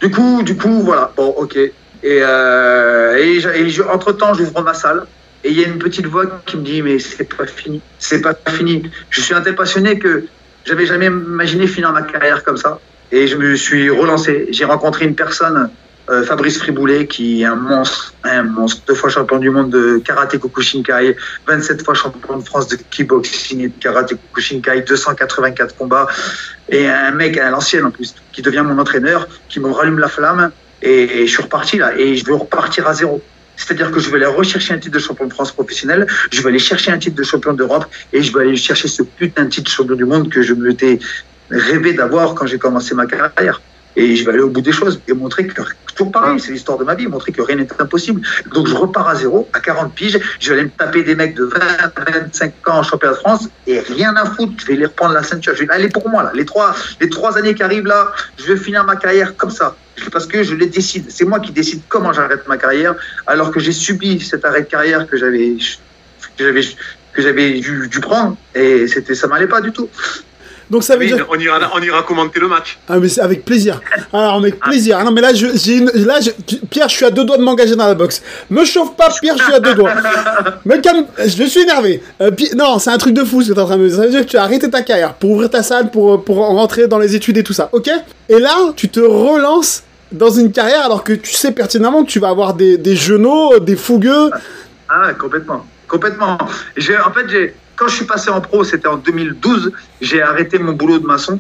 du coup, du coup, voilà. Bon, ok. Et, euh, et, entre-temps, j'ouvre ma salle. Et il y a une petite voix qui me dit, mais c'est pas fini. C'est pas fini. Je suis un tel passionné que j'avais jamais imaginé finir ma carrière comme ça. Et je me suis relancé. J'ai rencontré une personne, euh, Fabrice Friboulet, qui est un monstre, un monstre. Deux fois champion du monde de karaté Kokushinkai, 27 fois champion de France de kickboxing et de karaté Kokushinkai, 284 combats. Et un mec à l'ancienne en plus, qui devient mon entraîneur, qui me rallume la flamme. Et, je suis reparti là. Et je veux repartir à zéro. C'est-à-dire que je vais aller rechercher un titre de champion de France professionnel, je vais aller chercher un titre de champion d'Europe et je vais aller chercher ce putain de titre de champion du monde que je m'étais rêvé d'avoir quand j'ai commencé ma carrière. Et je vais aller au bout des choses et montrer que, toujours pareil, c'est l'histoire de ma vie, montrer que rien n'est impossible. Donc je repars à zéro, à 40 piges, je vais aller me taper des mecs de 20, 25 ans en championnat de France et rien à foutre, je vais les reprendre la ceinture. Je vais aller pour moi là, les trois, les trois années qui arrivent là, je vais finir ma carrière comme ça. Parce que je les décide. C'est moi qui décide comment j'arrête ma carrière, alors que j'ai subi cet arrêt de carrière que j'avais, que j'avais, que j'avais dû, dû prendre et c'était, ça m'allait pas du tout. Donc ça veut Oui, dire. on, ira, on ira commenter le match. Ah mais c'est avec plaisir. Alors avec plaisir. Ah non mais là je j'ai une là je- Pierre je suis à deux doigts de m'engager dans la boxe. Me chauffe pas Pierre je suis à deux doigts. <laughs> Me calme je suis énervé. Euh, Pi- non c'est un truc de fou ce que t'es en train de me dire. Ça veut dire que tu as arrêté ta carrière pour ouvrir ta salle pour pour rentrer dans les études et tout ça. Ok? Et là tu te relances dans une carrière alors que tu sais pertinemment que tu vas avoir des des genoux des fougueux. Ah, complètement. Complètement. J'ai, en fait, j'ai, quand je suis passé en pro, c'était en 2012, j'ai arrêté mon boulot de maçon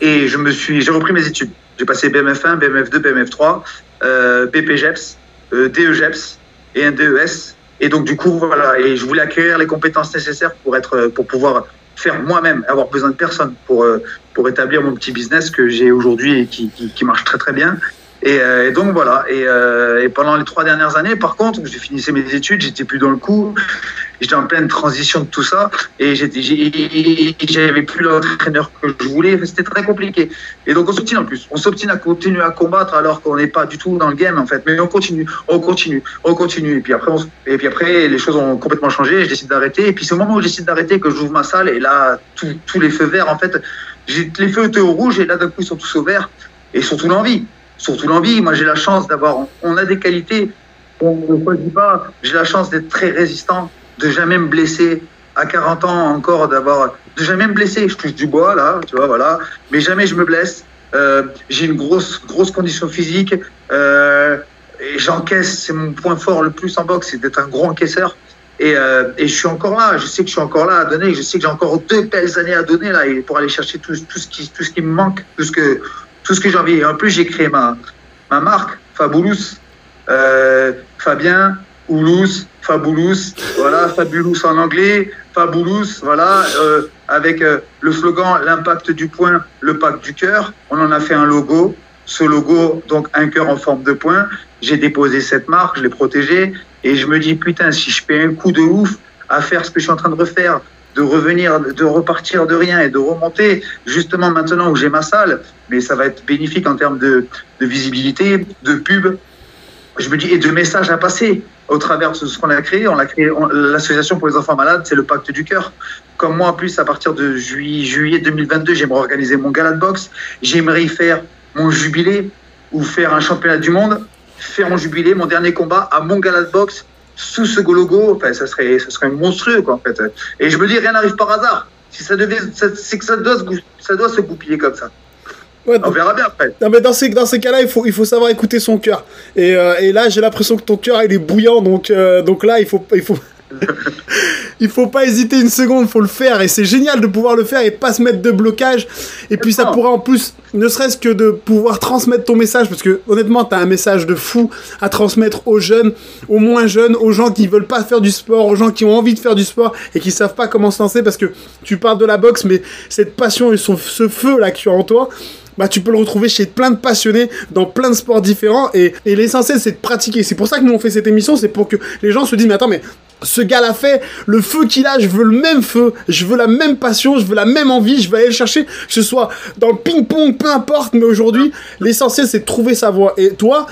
et je me suis, j'ai repris mes études. J'ai passé BMF1, BMF2, BMF3, euh, BPGEPS, euh, DEGEPS et un DES. Et donc, du coup, voilà. Et je voulais acquérir les compétences nécessaires pour être, pour pouvoir faire moi-même, avoir besoin de personne pour, euh, pour établir mon petit business que j'ai aujourd'hui et qui, qui, qui marche très, très bien. Et, euh, et donc voilà. Et, euh, et pendant les trois dernières années, par contre, j'ai finissé mes études, j'étais plus dans le coup, j'étais en pleine transition de tout ça, et j'avais plus l'entraîneur que je voulais. C'était très compliqué. Et donc on s'obstine en plus. On s'obstine à continuer à combattre alors qu'on n'est pas du tout dans le game en fait. Mais on continue, on continue, on continue. Et puis après, on et puis après, les choses ont complètement changé. Je décide d'arrêter. Et puis c'est au moment où je décide d'arrêter que j'ouvre ma salle. Et là, tous tous les feux verts en fait, les feux étaient au rouge et là d'un coup ils sont tous au vert et surtout l'envie surtout l'envie. Moi, j'ai la chance d'avoir, on a des qualités, on ne dit pas. J'ai la chance d'être très résistant, de jamais me blesser. À 40 ans encore, d'avoir, de jamais me blesser. Je touche du bois, là, tu vois, voilà. Mais jamais je me blesse. Euh, j'ai une grosse, grosse condition physique. Euh, et j'encaisse, c'est mon point fort le plus en boxe, c'est d'être un gros encaisseur. Et, euh, et je suis encore là, je sais que je suis encore là à donner, je sais que j'ai encore deux belles années à donner là pour aller chercher tout, tout, ce, qui, tout ce qui me manque, tout ce que, tout ce que j'ai envie. Et en plus, j'ai créé ma, ma marque, Fabulous. Euh, Fabien, Oulous, Fabulous, voilà, <laughs> Fabulous en anglais, Fabulous, voilà, euh, avec euh, le slogan L'impact du point, le pacte du cœur. On en a fait un logo. Ce logo, donc un cœur en forme de point. J'ai déposé cette marque, je l'ai protégée. Et je me dis, putain, si je fais un coup de ouf à faire ce que je suis en train de refaire, de revenir, de repartir de rien et de remonter, justement maintenant où j'ai ma salle, mais ça va être bénéfique en termes de, visibilité, de pub, je me dis, et de messages à passer au travers de ce qu'on a créé. On a créé on- l'association pour les enfants malades, c'est le pacte du cœur. Comme moi, en plus, à partir de juillet, juillet 2022, j'aimerais organiser mon gala de boxe. J'aimerais y faire mon jubilé ou faire un championnat du monde, faire mon jubilé, mon dernier combat à mon gala de boxe sous ce logo. Enfin, ça serait, ça serait monstrueux, quoi, en fait. Et je me dis, rien n'arrive par hasard. Si ça devait, c'est que ça doit, se, ça doit se goupiller comme ça. Ouais, On verra bien après. non, mais dans ces, dans ces cas-là, il faut, il faut savoir écouter son cœur. Et, euh, et là, j'ai l'impression que ton cœur, il est bouillant. Donc, euh, donc là, il faut, il faut, <laughs> il faut pas hésiter une seconde, faut le faire. Et c'est génial de pouvoir le faire et pas se mettre de blocage. Et puis, ça pourra en plus, ne serait-ce que de pouvoir transmettre ton message. Parce que, honnêtement, t'as un message de fou à transmettre aux jeunes, aux moins jeunes, aux gens qui veulent pas faire du sport, aux gens qui ont envie de faire du sport et qui savent pas comment se lancer. Parce que tu parles de la boxe, mais cette passion et son- ce feu là que tu as en toi, bah, tu peux le retrouver chez plein de passionnés dans plein de sports différents et, et l'essentiel c'est de pratiquer. C'est pour ça que nous on fait cette émission, c'est pour que les gens se disent mais attends mais ce gars l'a fait, le feu qu'il a, je veux le même feu, je veux la même passion, je veux la même envie, je vais aller le chercher, que ce soit dans le ping-pong, peu importe, mais aujourd'hui l'essentiel c'est de trouver sa voie. Et toi,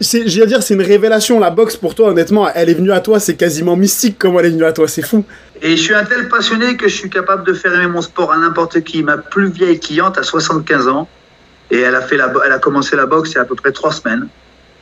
c'est, j'ai à dire, c'est une révélation la boxe pour toi honnêtement, elle est venue à toi, c'est quasiment mystique comment elle est venue à toi, c'est fou. Et je suis un tel passionné que je suis capable de faire aimer mon sport à n'importe qui. Ma plus vieille cliente a 75 ans et elle a, fait la, elle a commencé la boxe il y a à peu près trois semaines.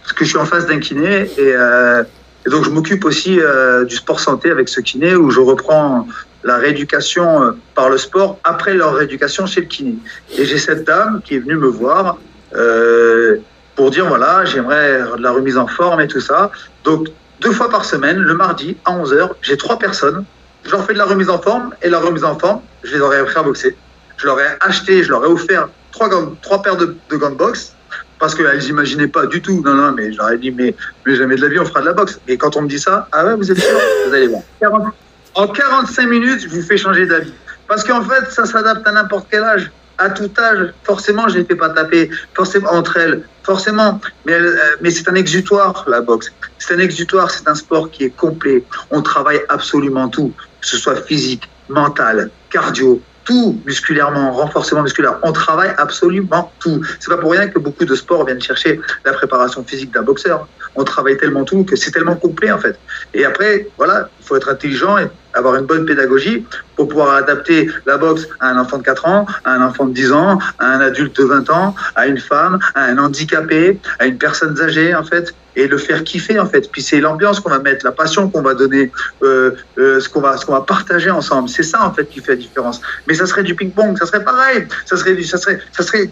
Parce que je suis en face d'un kiné et, euh, et donc je m'occupe aussi euh, du sport santé avec ce kiné où je reprends la rééducation euh, par le sport après leur rééducation chez le kiné. Et j'ai cette dame qui est venue me voir euh, pour dire voilà, j'aimerais de la remise en forme et tout ça. Donc deux fois par semaine, le mardi à 11h, j'ai trois personnes je leur fais de la remise en forme et la remise en forme, je les aurais à boxer. Je leur ai acheté, je leur ai offert trois, gants- trois paires de, de gants de boxe parce qu'elles n'imaginaient pas du tout. Non, non, mais ai dit, mais, mais jamais de la vie, on fera de la boxe. Et quand on me dit ça, ah ouais, vous êtes sûr Vous allez voir. 40 En 45 minutes, je vous fais changer d'avis. Parce qu'en fait, ça s'adapte à n'importe quel âge. À tout âge, forcément, je ne les fais pas taper, forcément entre elles, forcément. Euh, mais c'est un exutoire, la boxe. C'est un exutoire, c'est un sport qui est complet. On travaille absolument tout, que ce soit physique, mental, cardio, tout musculairement, renforcement musculaire. On travaille absolument tout. C'est pas pour rien que beaucoup de sports viennent chercher la préparation physique d'un boxeur. On travaille tellement tout que c'est tellement complet en fait. Et après, voilà, il faut être intelligent et avoir une bonne pédagogie pour pouvoir adapter la boxe à un enfant de 4 ans, à un enfant de 10 ans, à un adulte de 20 ans, à une femme, à un handicapé, à une personne âgée en fait, et le faire kiffer en fait. Puis c'est l'ambiance qu'on va mettre, la passion qu'on va donner, euh, euh, ce qu'on va, va partager ensemble. C'est ça en fait qui fait la différence. Mais ça serait du ping-pong, ça serait pareil, ça serait, du- ça serait, ça serait,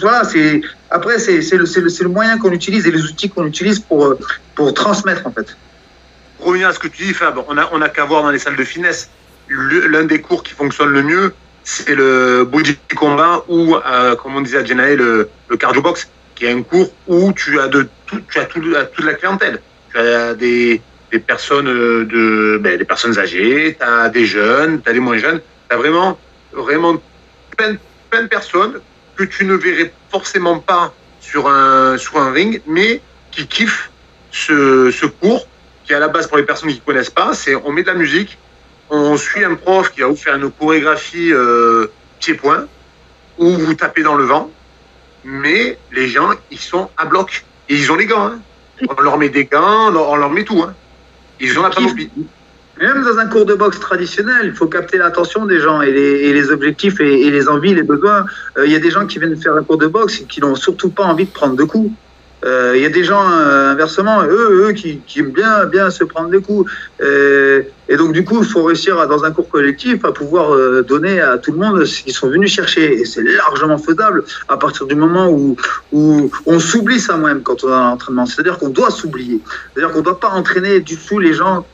voilà, c'est après c'est le, le, le moyen qu'on utilise et les outils qu'on utilise pour pour transmettre en fait. Revenir à ce que tu dis, Fab, on a, on qu'à voir dans les salles de finesse. L'un des cours qui fonctionne le mieux, c'est le body combat ou, euh, comme on disait à Jenae, le, cardio box, qui est un cours où tu as de tout, tu as tout, toute la clientèle. Tu as des, des personnes euh, de, ben, des personnes âgées, tu as des jeunes, tu as des moins jeunes, tu as vraiment, vraiment plein de personnes que tu ne verrais forcément pas sur un, sur un ring, mais qui kiffent ce, ce cours qui à la base pour les personnes qui ne connaissent pas, c'est on met de la musique, on suit un prof qui va vous faire une chorégraphie euh, pied-point, où vous tapez dans le vent, mais les gens, ils sont à bloc. Et ils ont les gants. hein. On leur met des gants, on leur, on leur met tout. hein. Ils ont la panoplie. Même dans un cours de boxe traditionnel, il faut capter l'attention des gens et les, et les objectifs et, les envies, les besoins. Euh, Il y a des gens qui viennent faire un cours de boxe et qui n'ont surtout pas envie de prendre de coups. Euh, Il y a des gens, euh, inversement, eux, eux qui, qui aiment bien, bien se prendre des coups. Euh, et donc, du coup, il faut réussir, à, dans un cours collectif, à pouvoir donner à tout le monde ce qu'ils sont venus chercher. Et c'est largement faisable à partir du moment où, où on s'oublie ça même quand on est en entraînement. C'est-à-dire qu'on doit s'oublier. C'est-à-dire qu'on ne doit pas entraîner du tout les gens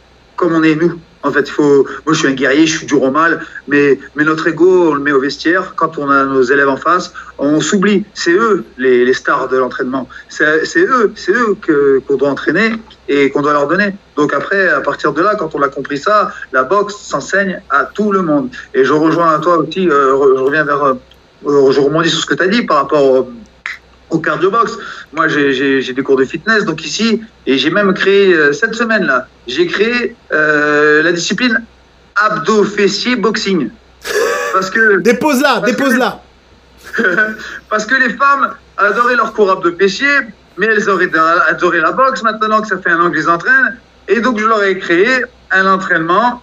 comme on est nous. En fait, faut. Moi, je suis un guerrier, je suis dur au mal, mais, mais notre ego, on le met au vestiaire. Quand on a nos élèves en face, on s'oublie. C'est eux les, les stars de l'entraînement. C'est eux, c'est eux que qu'on doit entraîner et qu'on doit leur donner. Donc après, à partir de là, quand on a compris ça, la boxe s'enseigne à tout le monde. Et je rejoins à toi aussi. euh, je reviens vers. euh, je rebondis sur ce que tu as dit par rapport au, au cardio box. Moi, j'ai- des cours de fitness, donc ici, et j'ai même créé euh, cette semaine-là, j'ai créé euh, la discipline abdos-fessiers boxing. Parce que, <laughs> Dépose-la, dépose-la. <laughs> parce que les femmes adoraient leur cours abdos-fessiers, mais elles auraient adoré la boxe maintenant que ça fait un an que je les entraîne. Et donc, je leur ai créé un entraînement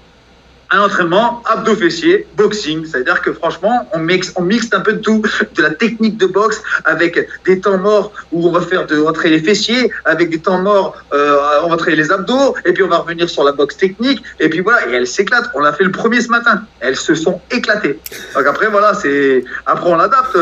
un entraînement abdos fessiers, boxing. C'est-à-dire que franchement, on mixe, on mixe un peu de tout, de la technique de boxe avec des temps morts où on va faire de rentrer les fessiers, avec des temps morts, euh, on va entraîner les abdos, et puis on va revenir sur la boxe technique. Et puis voilà, et elles s'éclatent. On l'a fait le premier ce matin. Elles se sont éclatées. Donc après, voilà, c'est après on l'adapte.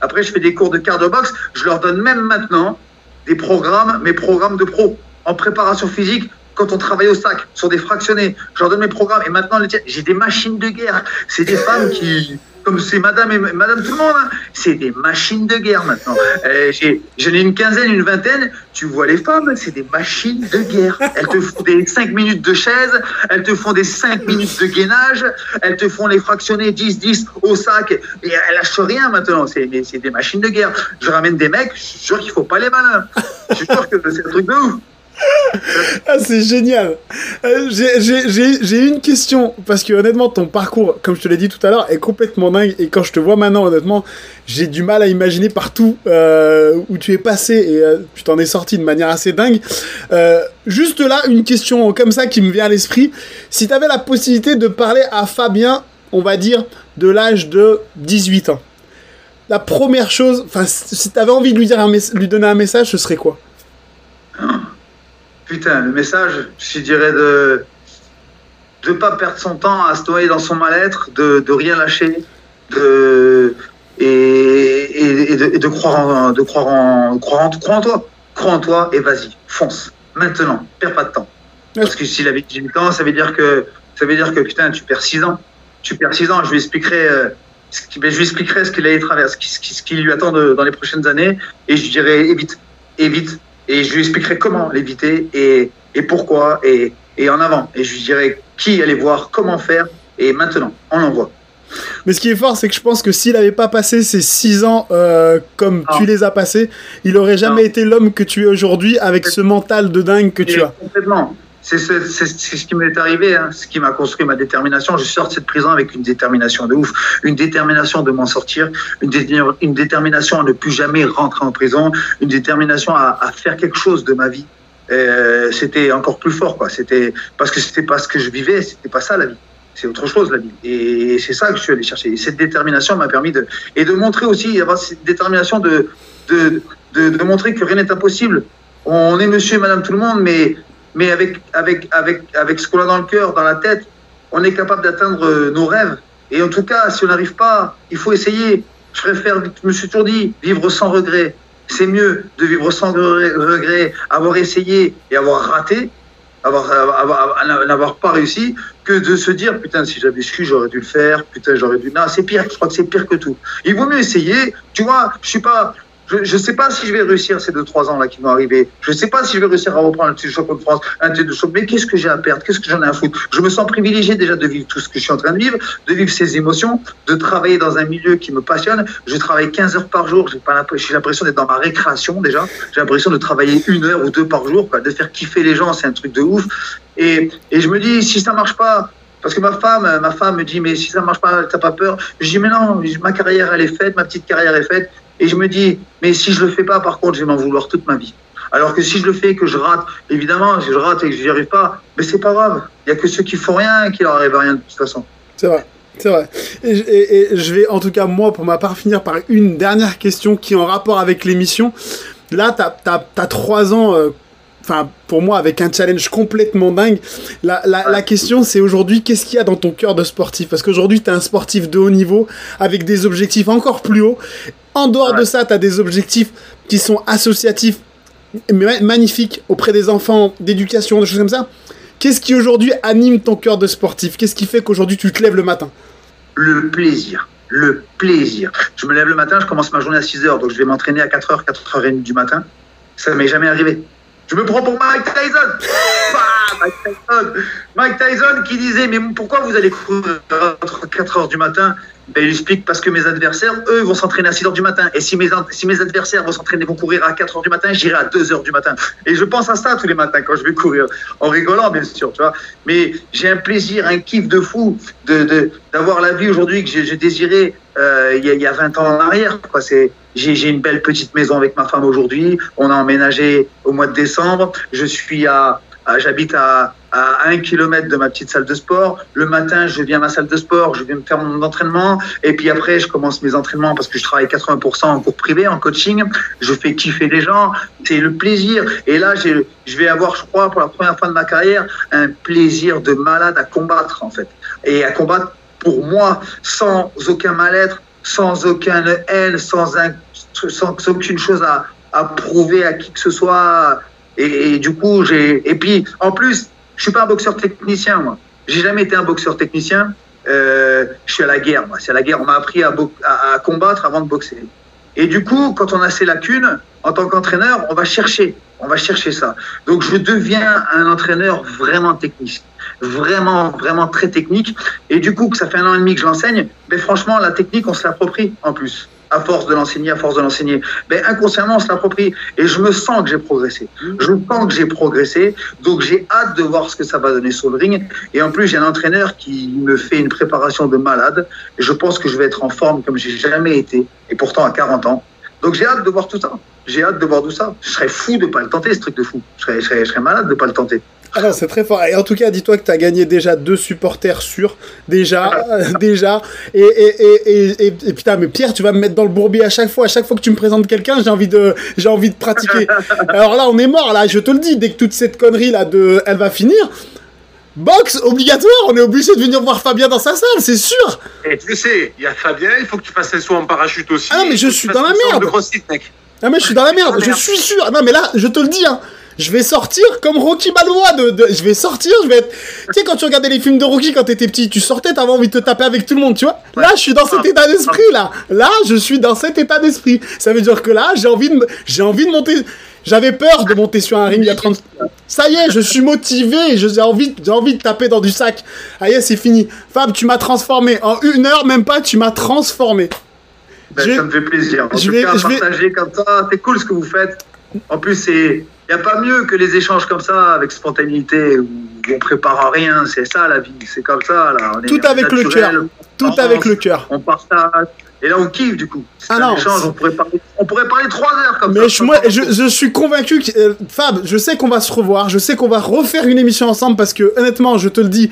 Après, je fais des cours de cardio boxe. Je leur donne même maintenant des programmes, mes programmes de pro en préparation physique quand on travaille au sac, sur des fractionnés. Je leur donne mes programmes. Et maintenant, j'ai des machines de guerre. C'est des femmes qui, comme c'est madame et madame tout le monde, hein, c'est des machines de guerre maintenant. Euh, J'en ai, une quinzaine, une vingtaine. Tu vois les femmes, c'est des machines de guerre. Elles te font des 5 minutes de chaise, elles te font des 5 minutes de gainage, elles te font les fractionnés 10-10 au sac. Et elles lâchent rien maintenant. C'est des machines de guerre. Je ramène des mecs, je suis sûr qu'il faut pas les malins. Je suis sûr que c'est un truc de ouf. <laughs> ah, c'est génial. Euh, j'ai une question parce que honnêtement, ton parcours, comme je te l'ai dit tout à l'heure, est complètement dingue. Et quand je te vois maintenant, honnêtement, j'ai du mal à imaginer partout euh, où tu es passé et euh, tu t'en es sorti de manière assez dingue. juste là, une question comme ça qui me vient à l'esprit. Si tu avais la possibilité de parler à Fabien, on va dire de l'âge de 18 ans, la première chose, enfin, si tu avais envie de lui, dire lui donner un message, ce serait quoi? Putain, le message, je dirais de ne pas perdre son temps à se noyer dans son mal-être, de, de rien lâcher, de et, de, croire en, de croire en, croire en, toi, crois en toi et vas-y, fonce, maintenant, perds pas de temps. Parce que s'il avait 18 ans, ça veut dire que ça veut dire que putain, tu perds 6 ans, tu perds 6 ans. Je lui expliquerai. Euh, ce ben, je lui expliquerai ce qu'il allait traverser, ce qui, lui attend dans les prochaines années, et je dirais évite, évite, et je lui expliquerai comment l'éviter et, et pourquoi et, et, en avant. Et je lui dirai qui aller voir, comment faire et maintenant, on l'envoie. Mais ce qui est fort, c'est que je pense que s'il n'avait pas passé ces six ans euh, comme tu les as passés, il aurait jamais été l'homme que tu es aujourd'hui avec ce mental de dingue que tu as. Complètement. C'est ce, qui m'est arrivé, hein, ce qui m'a construit ma détermination. Je sors de cette prison avec une détermination de ouf, une détermination de m'en sortir, une, détermination à ne plus jamais rentrer en prison, une détermination à, faire quelque chose de ma vie. Euh, c'était encore plus fort, quoi. C'était parce que c'était pas ce que je vivais, c'était pas ça la vie. C'est autre chose la vie. Et c'est ça que je suis allé chercher. Et cette détermination m'a permis de et de montrer aussi, avoir cette détermination de, de, de montrer que rien n'est impossible. On est monsieur et madame tout le monde, mais mais avec, avec, avec, avec ce qu'on a dans le cœur, dans la tête, on est capable d'atteindre euh, nos rêves. Et en tout cas, si on n'arrive pas, il faut essayer. Je préfère, je me suis toujours dit, vivre sans regret. C'est mieux de vivre sans regret, avoir essayé et avoir raté, avoir, n'avoir pas réussi, que de se dire, putain, si j'avais su, j'aurais dû le faire, putain, j'aurais dû. Non, c'est pire, je crois que c'est pire que tout. Il vaut mieux essayer. Tu vois, je suis pas, je ne sais pas si je vais réussir ces deux trois ans là qui vont arriver. Je ne sais pas si je vais réussir à reprendre un de champion de France, un titre de champion. Mais qu'est-ce que j'ai à perdre? Qu'est-ce que j'en ai à foutre? Je me sens privilégié déjà de vivre tout ce que je suis en train de vivre, de vivre ces émotions, de travailler dans un milieu qui me passionne. Je travaille 15 heures par jour. J'ai l'impression d'être dans ma récréation déjà. J'ai l'impression de travailler une heure ou deux par jour, quoi, de faire kiffer les gens. C'est un truc de ouf. Et, et je me dis si ça marche pas, parce que ma femme, ma femme me dit, mais si ça marche pas, t'as pas peur? Je dis, mais non, ma carrière, elle est faite, ma petite carrière est faite. Et je me dis, mais si je le fais pas, par contre, je vais m'en vouloir toute ma vie. Alors que si je le fais et que je rate, évidemment, si je rate et que je n'y arrive pas, mais c'est pas grave. Il n'y a que ceux qui font rien qui leur arrivent à rien de toute façon. C'est vrai. C'est vrai. Et, je vais, en tout cas, moi, pour ma part, finir par une dernière question qui est en rapport avec l'émission. Là, tu as, trois ans euh, enfin pour moi avec un challenge complètement dingue. La, la, la question c'est aujourd'hui qu'est-ce qu'il y a dans ton cœur de sportif? Parce qu'aujourd'hui tu es un sportif de haut niveau avec des objectifs encore plus hauts. En dehors de ça, tu as des objectifs qui sont associatifs magnifiques auprès des enfants, d'éducation, des choses comme ça. Qu'est-ce qui aujourd'hui anime ton cœur de sportif? Qu'est-ce qui fait qu'aujourd'hui tu te lèves le matin? Le plaisir. Le plaisir. Je me lève le matin, je commence ma journée à 6h, donc je vais m'entraîner à 4h, 4h30 du matin. Ça m'est jamais arrivé. Je me prends pour Mike Tyson. <laughs> Mike Tyson. Mike Tyson qui disait Mais pourquoi vous allez courir entre 4 heures du matin? Ben, il explique parce que mes adversaires, eux, vont s'entraîner à 6 heures du matin. Et si mes, si mes adversaires vont s'entraîner, vont courir à 4 heures du matin, j'irai à 2 heures du matin. Et je pense à ça tous les matins quand je vais courir, en rigolant, bien sûr, tu vois. Mais j'ai un plaisir, un kiff de fou de, d'avoir la vie aujourd'hui que j'ai, désiré euh, il, y a, 20 ans en arrière. Quoi. C'est, j'ai, une belle petite maison avec ma femme aujourd'hui. On a emménagé au mois de décembre. Je suis à, j'habite à, à un kilomètre de ma petite salle de sport. Le matin, je viens à ma salle de sport, je viens me faire mon entraînement. Et puis après, je commence mes entraînements parce que je travaille 80% en cours privé, en coaching. Je fais kiffer les gens. C'est le plaisir. Et là, je vais avoir, je crois, pour la première fois de ma carrière, un plaisir de malade à combattre, en fait. Et à combattre pour moi, sans aucun mal-être, sans aucun haine, sans, un, sans aucune chose à, à prouver à qui que ce soit. Et, du coup, j'ai. Et puis, en plus, je suis pas un boxeur technicien, moi. J'ai jamais été un boxeur technicien. Euh, je suis à la guerre, moi. C'est à la guerre. On m'a appris à, bo- à, à combattre avant de boxer. Et du coup, quand on a ces lacunes, en tant qu'entraîneur, on va chercher. Va chercher ça. Donc, je deviens un entraîneur vraiment technique. Vraiment, vraiment très technique. Et du coup, que ça fait un an et demi que je l'enseigne, mais franchement, la technique, on se l'approprie en plus. À force de l'enseigner, à force de l'enseigner. Mais inconsciemment, on se l'approprie. Et je me sens que j'ai progressé. Je sens que j'ai progressé. Donc, j'ai hâte de voir ce que ça va donner sur le ring. Et en plus, j'ai un entraîneur qui me fait une préparation de malade. Et je pense que je vais être en forme comme j'ai jamais été. Et pourtant, à 40 ans. Donc, j'ai hâte de voir tout ça. J'ai hâte de voir tout ça. Je serais fou de pas le tenter, ce truc de fou. Je serais, je serais, je serais malade de pas le tenter. Ah c'est très fort. Et en tout cas, dis-toi que tu as gagné déjà deux supporters sûrs. Déjà, <laughs> euh, déjà. Et, et, et, et, et- et putain, mais Pierre, tu vas me mettre dans le bourbier à chaque fois. À chaque fois que tu me présentes quelqu'un, j'ai envie de, j'ai envie de pratiquer. <laughs> Alors là, on est mort, là, je te le dis. Dès que toute cette connerie là de, elle va finir. Box obligatoire, on est obligé de venir voir Fabien dans sa salle, c'est sûr. Et tu sais, il y a Fabien, il faut que tu fasses un saut en parachute aussi. Ah, mais je suis dans la merde. Ah mais je suis dans la merde, je suis sûr. Non mais là, je te le dis, hein. Je vais sortir comme Rocky Balboa. De, de- je vais sortir, je vais être. Tu sais, quand tu regardais les films de Rocky quand t'étais petit, tu sortais, t'avais envie de te taper avec tout le monde, tu vois. Là, je suis dans cet état d'esprit, là. Là, je suis dans cet état d'esprit. Ça veut dire que là, j'ai envie de, j'ai envie de monter. J'avais peur de monter sur un ring il y a 30. Ça y est, je suis motivé. J'ai envie, j'ai envie de taper dans du sac. Ah y est, c'est fini. Fab, tu m'as transformé. En une heure, même pas, tu m'as transformé. Ben, Je- Ça me fait plaisir. En je tout vais- cas, je vais- partager comme ça, c'est cool ce que vous faites. En plus, c'est il n'y a pas mieux que les échanges comme ça, avec spontanéité, où on prépare rien. C'est ça la vie, c'est comme ça. Là. On est Tout avec le cœur. Tout avec le cœur. On partage. Et là, on kiffe du coup. C'est Ah un non, échange, on pourrait, parler, on pourrait parler trois heures comme Mais ça. je, je, je suis convaincu que euh, Fab, je sais qu'on va se revoir, je sais qu'on va refaire une émission ensemble parce que honnêtement, je te le dis,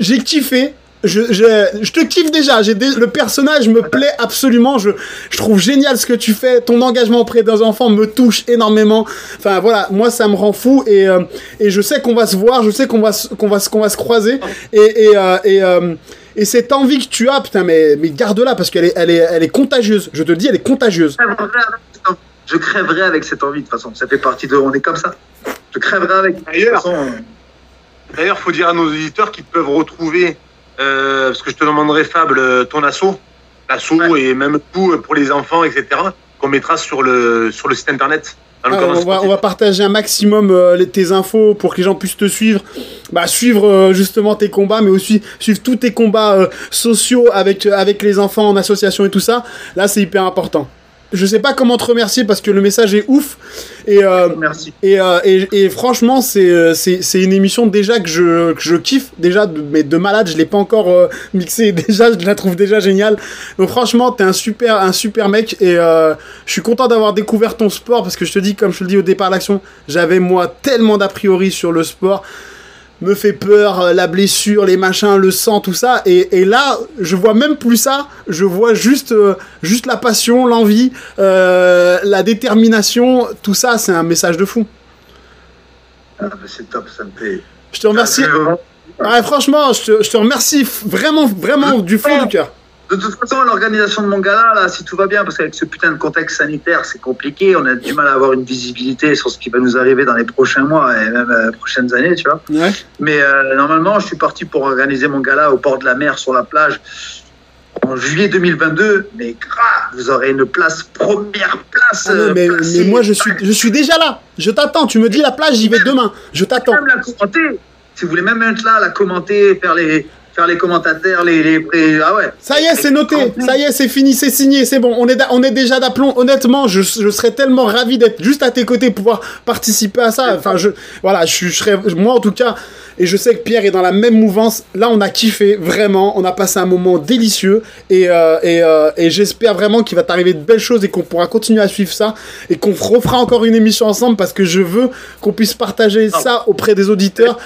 j'ai kiffé. Je, je, je te kiffe déjà. J'ai le personnage me plaît absolument. Je, je trouve génial ce que tu fais. Ton engagement auprès des enfants me touche énormément. Enfin voilà, moi ça me rend fou et, euh, et je sais qu'on va se voir. Je sais qu'on va se- qu'on va qu'on va se croiser et et euh, et, euh, et cette envie que tu as, putain, mais mais garde-la parce qu'elle est elle est elle est contagieuse. Je te le dis, elle est contagieuse. Je crèverais avec cette envie. Je crèverais avec cette envie de toute façon. Ça fait partie de. On est comme ça. Je crèverais avec. De toute D'ailleurs, façon, D'ailleurs, faut dire à nos auditeurs qu'ils peuvent retrouver, euh, parce que je te demanderai Fab, le- ton assaut, l'assaut Ouais. et même tout pour les enfants, etc. Qu'on mettra sur le sur le site internet. Ah, on, va, on va partager un maximum euh, les- tes infos pour que les gens puissent te suivre, bah, suivre euh, justement tes combats, mais aussi suivre tous tes combats euh, sociaux avec, avec les enfants en association et tout ça. Là, c'est hyper important. Je sais pas comment te remercier parce que le message est ouf. Et, euh, merci. et, euh, et, et franchement, c'est euh, c'est c'est une émission déjà que je, que je kiffe, déjà, mais de malade, je l'ai pas encore euh, mixée, <laughs> déjà, je la trouve déjà géniale. Donc franchement, t'es un super, un super mec, et je suis content d'avoir découvert ton sport, parce que je te dis, comme je te le dis au départ de l'action, j'avais moi tellement d'a priori sur le sport, me fait peur, euh, la blessure, les machins, le sang, tout ça, et, et là, je vois même plus ça, je vois juste, euh, juste la passion, l'envie, euh, la détermination, tout ça, c'est un message de fou. Ah, c'est top, ça me fait. Je te remercie. Ouais, franchement, je te, je te remercie vraiment, vraiment du fond du cœur. De toute façon, l'organisation de mon gala, là, si tout va bien, parce qu'avec ce putain de contexte sanitaire, c'est compliqué, on a du mal à avoir une visibilité sur ce qui va nous arriver dans les prochains mois et même euh, prochaines années, tu vois. Ouais. Mais euh, normalement, je suis parti pour organiser mon gala au bord de la mer, sur la plage, en juillet 2022. Mais grave, vous aurez une place, première place. Ah non, euh, mais, moi, je suis, je suis déjà là. Je t'attends. Tu me dis la plage, j'y vais demain. Je t'attends. Même la commenter. Si vous voulez même être là, la commenter, faire les, faire les commentateurs, les, les, ah ouais. Ça y est, c'est noté. Ça y est, c'est fini, c'est signé, c'est bon. On est, on est déjà d'aplomb. Honnêtement, je, je serais tellement ravi d'être juste à tes côtés, pouvoir participer à ça. Enfin, je, voilà, je, je serais, moi en tout cas, Et je sais que Pierre est dans la même mouvance. Là, on a kiffé, vraiment. On a passé un moment délicieux. Et, euh, et, euh, et j'espère vraiment qu'il va t'arriver de belles choses et qu'on pourra continuer à suivre ça. Et qu'on refera encore une émission ensemble parce que je veux qu'on puisse partager ça auprès des auditeurs.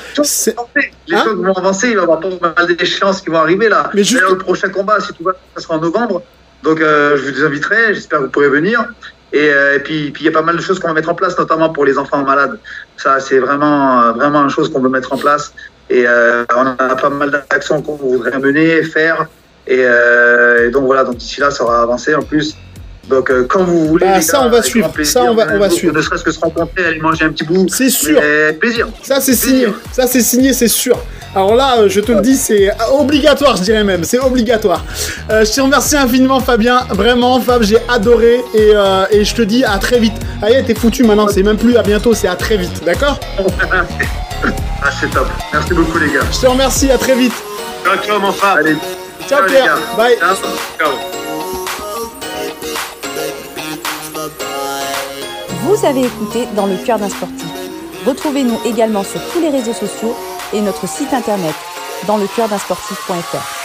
Les Hein choses vont avancer, il va y avoir pas mal d'échéances qui vont arriver là. Mais juste- D'ailleurs, le prochain combat, si tout va, ça sera en novembre. Donc euh, je vous inviterai, j'espère que vous pourrez venir. Et, euh, et puis puis il y a pas mal de choses qu'on va mettre en place, notamment pour les enfants malades. Ça, c'est vraiment euh, vraiment une chose qu'on veut mettre en place. Et euh, on a pas mal d'actions qu'on voudrait mener, faire. Et, euh, et donc voilà, donc d'ici là, ça aura avancé en plus. Donc quand vous voulez. Bah, ça, gars, on va suivre. plaisir, Ça, on va- on va suivre. Ne serait-ce que se rencontrer, aller manger un petit bout. C'est sûr. Plaisir. Ça, c'est signé. Ça, c'est signé, c'est sûr. Alors là, euh, je te le dis, c'est obligatoire, je dirais même. C'est obligatoire. Euh, je te remercie infiniment, Fabien. Vraiment, Fab, j'ai adoré. Et, euh, et je te dis à très vite. Allez, t'es foutu maintenant. C'est même plus à bientôt, c'est à très vite. D'accord? <laughs> Ah, c'est top. Merci beaucoup, les gars. Je te remercie, à très vite. Ciao, ciao, mon frère. Allez, Ciao, Pierre. Bye. Ciao. Ciao. Vous avez écouté Dans le cœur d'un sportif. Retrouvez-nous également sur tous les réseaux sociaux et notre site internet dans le cœur d'un sportif.fr.